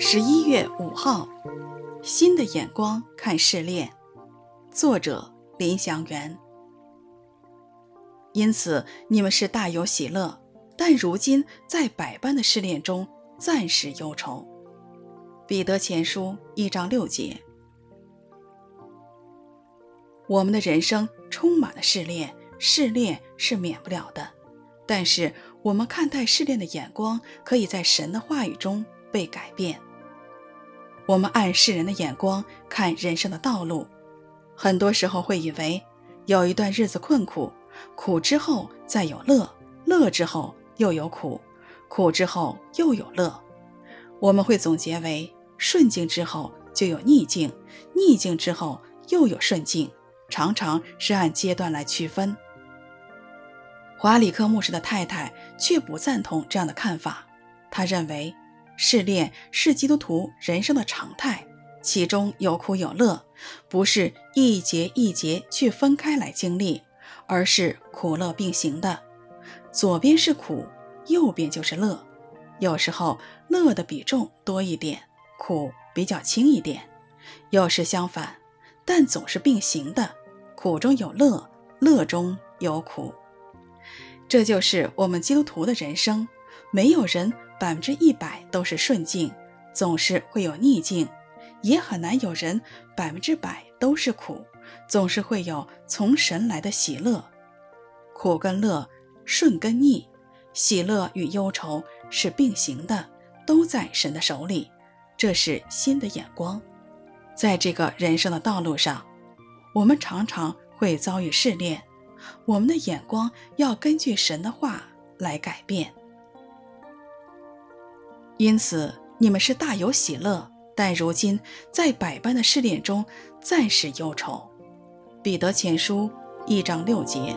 十一月五号，新的眼光看试炼，作者林祥元。因此，你们是大有喜乐，但如今在百般的试炼中，暂时忧愁。彼得前书一章六节。我们的人生充满了试炼，试炼是免不了的，但是我们看待试炼的眼光，可以在神的话语中被改变。我们按世人的眼光看人生的道路，很多时候会以为有一段日子困苦，苦之后再有乐，乐之后又有苦，苦之后又有乐。我们会总结为顺境之后就有逆境，逆境之后又有顺境，常常是按阶段来区分。华里克牧师的太太却不赞同这样的看法，他认为。试炼是基督徒人生的常态，其中有苦有乐，不是一节一节去分开来经历，而是苦乐并行的。左边是苦，右边就是乐。有时候乐的比重多一点，苦比较轻一点；有时相反，但总是并行的，苦中有乐，乐中有苦。这就是我们基督徒的人生，没有人。百分之一百都是顺境，总是会有逆境，也很难有人百分之百都是苦，总是会有从神来的喜乐。苦跟乐，顺跟逆，喜乐与忧愁是并行的，都在神的手里。这是新的眼光。在这个人生的道路上，我们常常会遭遇试炼，我们的眼光要根据神的话来改变。因此，你们是大有喜乐，但如今在百般的试炼中，暂时忧愁。彼得前书一章六节。